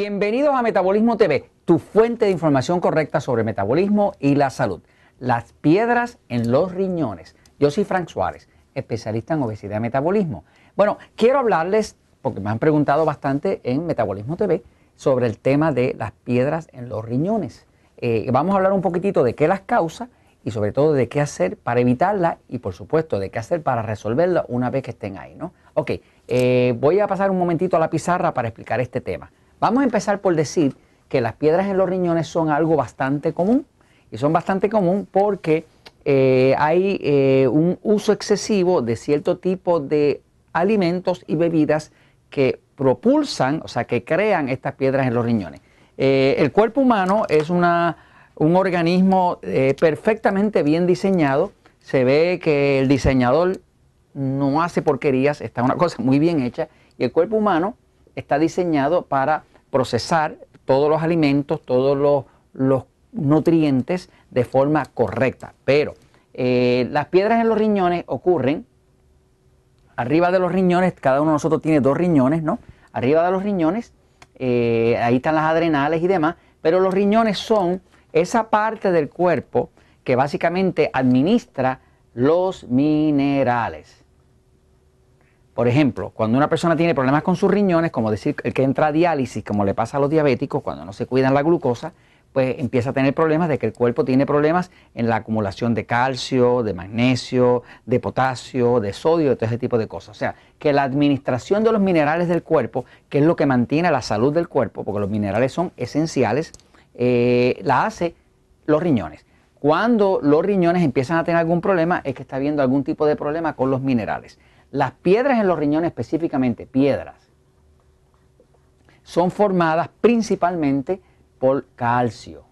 Bienvenidos a Metabolismo TV, tu fuente de información correcta sobre metabolismo y la salud. Las piedras en los riñones. Yo soy Frank Suárez, especialista en obesidad y metabolismo. Bueno, quiero hablarles, porque me han preguntado bastante en Metabolismo TV, sobre el tema de las piedras en los riñones. Eh, vamos a hablar un poquitito de qué las causa y sobre todo de qué hacer para evitarlas y por supuesto de qué hacer para resolverlas una vez que estén ahí, ¿no? Ok, eh, voy a pasar un momentito a la pizarra para explicar este tema. Vamos a empezar por decir que las piedras en los riñones son algo bastante común y son bastante común porque eh, hay eh, un uso excesivo de cierto tipo de alimentos y bebidas que propulsan, o sea, que crean estas piedras en los riñones. Eh, el cuerpo humano es una, un organismo perfectamente bien diseñado. Se ve que el diseñador no hace porquerías, está una cosa muy bien hecha y el cuerpo humano está diseñado para procesar todos los alimentos, todos los, nutrientes de forma correcta. Pero eh, las piedras en los riñones ocurren arriba de los riñones, cada uno de nosotros tiene dos riñones, ¿no? Arriba de los riñones, eh, ahí están las adrenales y demás, pero los riñones son esa parte del cuerpo que básicamente administra los minerales. Por ejemplo, cuando una persona tiene problemas con sus riñones, como decir el que entra a diálisis, como le pasa a los diabéticos, cuando no se cuidan la glucosa, pues empieza a tener problemas de que el cuerpo tiene problemas en la acumulación de calcio, de magnesio, de potasio, de sodio, de todo ese tipo de cosas. O sea, que la administración de los minerales del cuerpo, que es lo que mantiene la salud del cuerpo, porque los minerales son esenciales, eh, la hace los riñones. Cuando los riñones empiezan a tener algún problema, es que está habiendo algún tipo de problema con los minerales. Las piedras en los riñones específicamente, piedras, son formadas principalmente por calcio.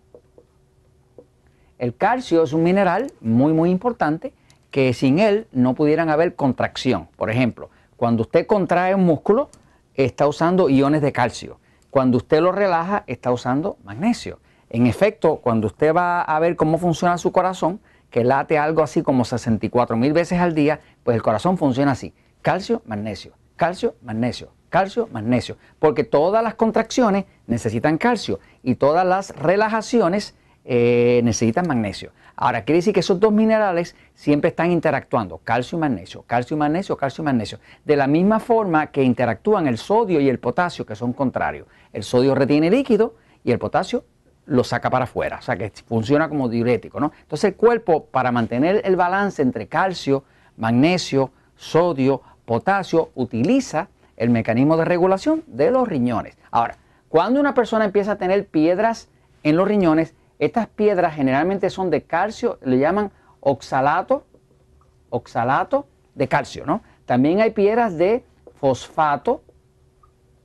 El calcio es un mineral muy muy importante que sin él no pudieran haber contracción. Por ejemplo, cuando usted contrae un músculo, está usando iones de calcio. Cuando usted lo relaja, está usando magnesio. En efecto, cuando usted va a ver cómo funciona su corazón, que late algo así como 64 mil veces al día, pues el corazón funciona así. Calcio, magnesio, calcio, magnesio, calcio, magnesio. Porque todas las contracciones necesitan calcio y todas las relajaciones eh, necesitan magnesio. Ahora, quiere decir que esos dos minerales siempre están interactuando, calcio y magnesio, calcio y magnesio, calcio y magnesio, de la misma forma que interactúan el sodio y el potasio, que son contrarios. El sodio retiene líquido y el potasio lo saca para afuera, o sea que funciona como diurético, ¿no? Entonces el cuerpo, para mantener el balance entre calcio, magnesio, sodio, potasio, utiliza el mecanismo de regulación de los riñones. Ahora, cuando una persona empieza a tener piedras en los riñones, estas piedras generalmente son de calcio, le llaman oxalato, oxalato de calcio, ¿no? También hay piedras de fosfato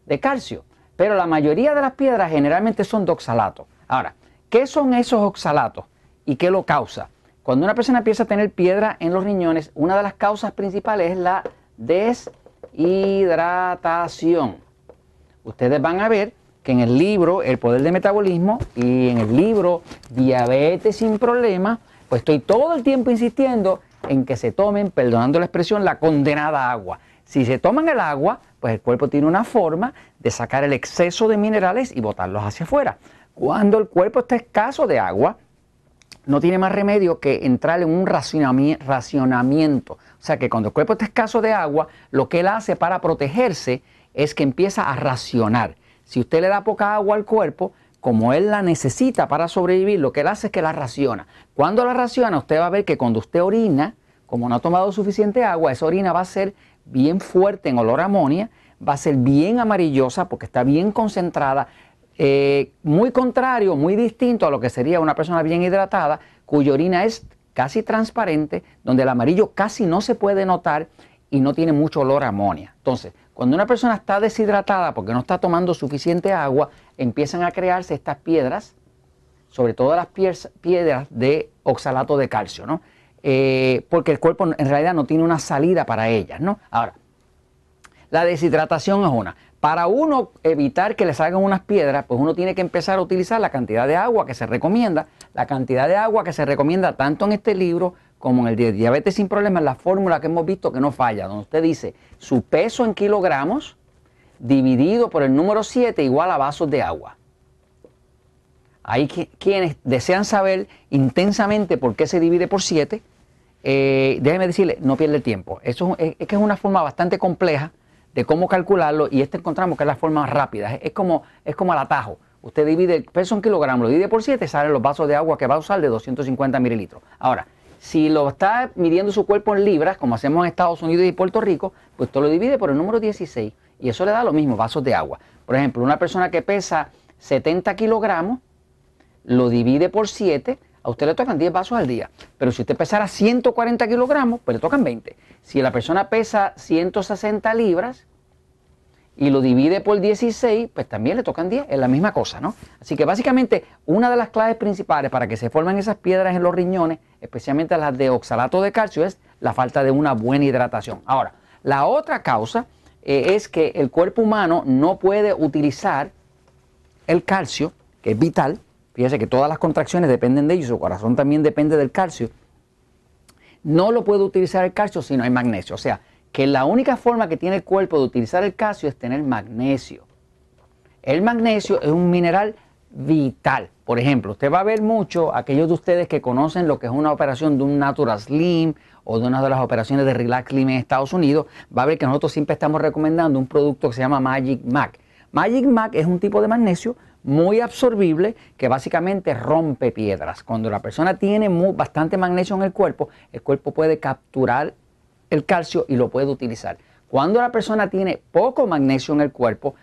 de calcio, pero la mayoría de las piedras generalmente son de oxalato. Ahora, ¿qué son esos oxalatos y qué lo causa? Cuando una persona empieza a tener piedra en los riñones, una de las causas principales es la deshidratación. Ustedes van a ver que en el libro El Poder del Metabolismo y en el libro Diabetes sin Problemas, pues estoy todo el tiempo insistiendo en que se tomen, perdonando la expresión, la condenada agua. Si se toman el agua, pues el cuerpo tiene una forma de sacar el exceso de minerales y botarlos hacia afuera. Cuando el cuerpo está escaso de agua, no tiene más remedio que entrar en un racionamiento. O sea que cuando el cuerpo está escaso de agua, lo que él hace para protegerse es que empieza a racionar. Si usted le da poca agua al cuerpo, como él la necesita para sobrevivir, lo que él hace es que la raciona. Cuando la raciona, usted va a ver que cuando usted orina, como no ha tomado suficiente agua, esa orina va a ser bien fuerte en olor a amonia, va a ser bien amarillosa porque está bien concentrada, eh, muy contrario, muy distinto a lo que sería una persona bien hidratada, cuya orina es casi transparente, donde el amarillo casi no se puede notar y no tiene mucho olor a amonia. Entonces, cuando una persona está deshidratada porque no está tomando suficiente agua, empiezan a crearse estas piedras, sobre todo las piedras de oxalato de calcio, ¿no? Eh, porque el cuerpo en realidad no tiene una salida para ellas, ¿no? Ahora, la deshidratación es una. Para uno evitar que le salgan unas piedras, pues uno tiene que empezar a utilizar la cantidad de agua que se recomienda, la cantidad de agua que se recomienda tanto en este libro como en el de diabetes sin problemas, la fórmula que hemos visto que no falla, donde usted dice su peso en kilogramos dividido por el número 7 igual a vasos de agua. Hay quienes desean saber intensamente por qué se divide por 7. Eh, déjeme decirle, no pierde tiempo. Eso es, que es una forma bastante compleja de cómo calcularlo y esta encontramos que es la forma más rápida. Es, como, es como el atajo. Usted divide el peso en kilogramos, lo divide por 7, salen los vasos de agua que va a usar de 250 mililitros. Ahora, si lo está midiendo su cuerpo en libras, como hacemos en Estados Unidos y Puerto Rico, pues usted lo divide por el número 16 y eso le da lo mismo, vasos de agua. Por ejemplo, una persona que pesa 70 kilogramos, lo divide por 7, a usted le tocan 10 vasos al día. Pero si usted pesara 140 kilogramos, pues le tocan 20. Si la persona pesa 160 libras y lo divide por 16, pues también le tocan 10. Es la misma cosa, ¿no? Así que básicamente una de las claves principales para que se formen esas piedras en los riñones, especialmente las de oxalato de calcio, es la falta de una buena hidratación. Ahora, la otra causa eh, es que el cuerpo humano no puede utilizar el calcio, que es vital, Fíjese que todas las contracciones dependen de ello, su corazón también depende del calcio. No lo puede utilizar el calcio si no hay magnesio. O sea, que la única forma que tiene el cuerpo de utilizar el calcio es tener magnesio. El magnesio es un mineral vital. Por ejemplo, usted va a ver mucho, aquellos de ustedes que conocen lo que es una operación de un Natural Slim o de una de las operaciones de Relax Slim en Estados Unidos, va a ver que nosotros siempre estamos recomendando un producto que se llama Magic Mac. Magic Mac es un tipo de magnesio muy absorbible que básicamente rompe piedras. Cuando la persona tiene bastante magnesio en el cuerpo, el cuerpo puede capturar el calcio y lo puede utilizar. Cuando la persona tiene poco magnesio en el cuerpo,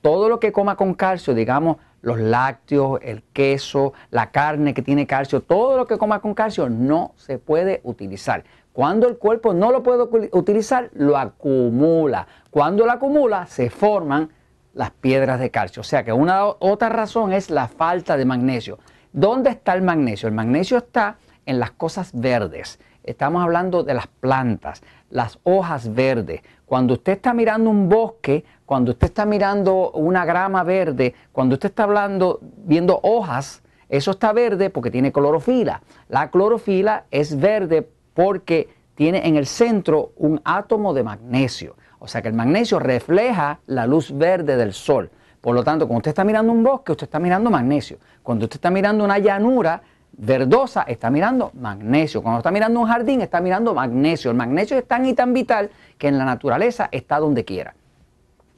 todo lo que coma con calcio, digamos los lácteos, el queso, la carne que tiene calcio, todo lo que coma con calcio no se puede utilizar. Cuando el cuerpo no lo puede utilizar, lo acumula. Cuando lo acumula, se forman las piedras de calcio. O sea que una otra razón es la falta de magnesio. ¿Dónde está el magnesio? El magnesio está en las cosas verdes. Estamos hablando de las plantas, las hojas verdes. Cuando usted está mirando un bosque, cuando usted está mirando una grama verde, cuando usted está hablando, viendo hojas, eso está verde porque tiene clorofila. La clorofila es verde porque tiene en el centro un átomo de magnesio. O sea que el magnesio refleja la luz verde del sol. Por lo tanto, cuando usted está mirando un bosque, usted está mirando magnesio. Cuando usted está mirando una llanura verdosa, está mirando magnesio. Cuando está mirando un jardín, está mirando magnesio. El magnesio es tan y tan vital que en la naturaleza está donde quiera.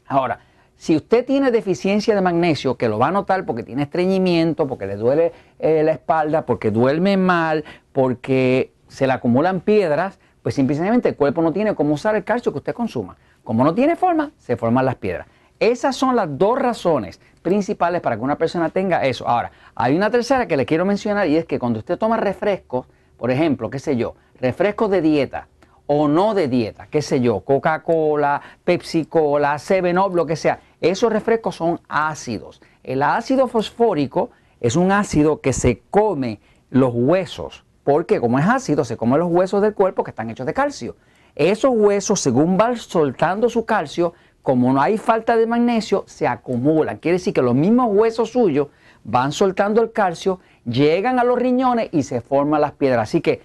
Ahora, si usted tiene deficiencia de magnesio, que lo va a notar porque tiene estreñimiento, porque le duele eh, la espalda, porque duerme mal, porque se le acumulan piedras, pues simplemente el cuerpo no tiene cómo usar el calcio que usted consuma. Como no tiene forma, se forman las piedras. Esas son las dos razones principales para que una persona tenga eso. Ahora, hay una tercera que le quiero mencionar y es que cuando usted toma refrescos, por ejemplo, qué sé yo, refrescos de dieta o no de dieta, qué sé yo, Coca-Cola, Pepsi-Cola, Seven Up, lo que sea, esos refrescos son ácidos. El ácido fosfórico es un ácido que se come los huesos, porque como es ácido, se come los huesos del cuerpo que están hechos de calcio. Esos huesos, según van soltando su calcio, como no hay falta de magnesio, se acumulan. Quiere decir que los mismos huesos suyos van soltando el calcio, llegan a los riñones y se forman las piedras. Así que,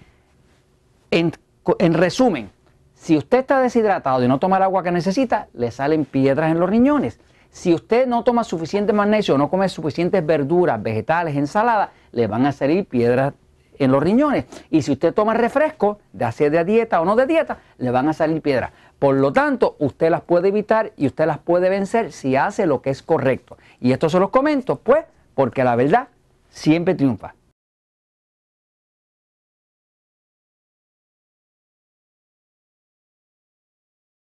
en, en resumen, si usted está deshidratado y no toma el agua que necesita, le salen piedras en los riñones. Si usted no toma suficiente magnesio, no come suficientes verduras, vegetales, ensaladas, le van a salir piedras en los riñones. Y si usted toma refresco, de hacer de dieta o no de dieta, le van a salir piedras. Por lo tanto, usted las puede evitar y usted las puede vencer si hace lo que es correcto. Y esto se los comento, pues, porque la verdad siempre triunfa.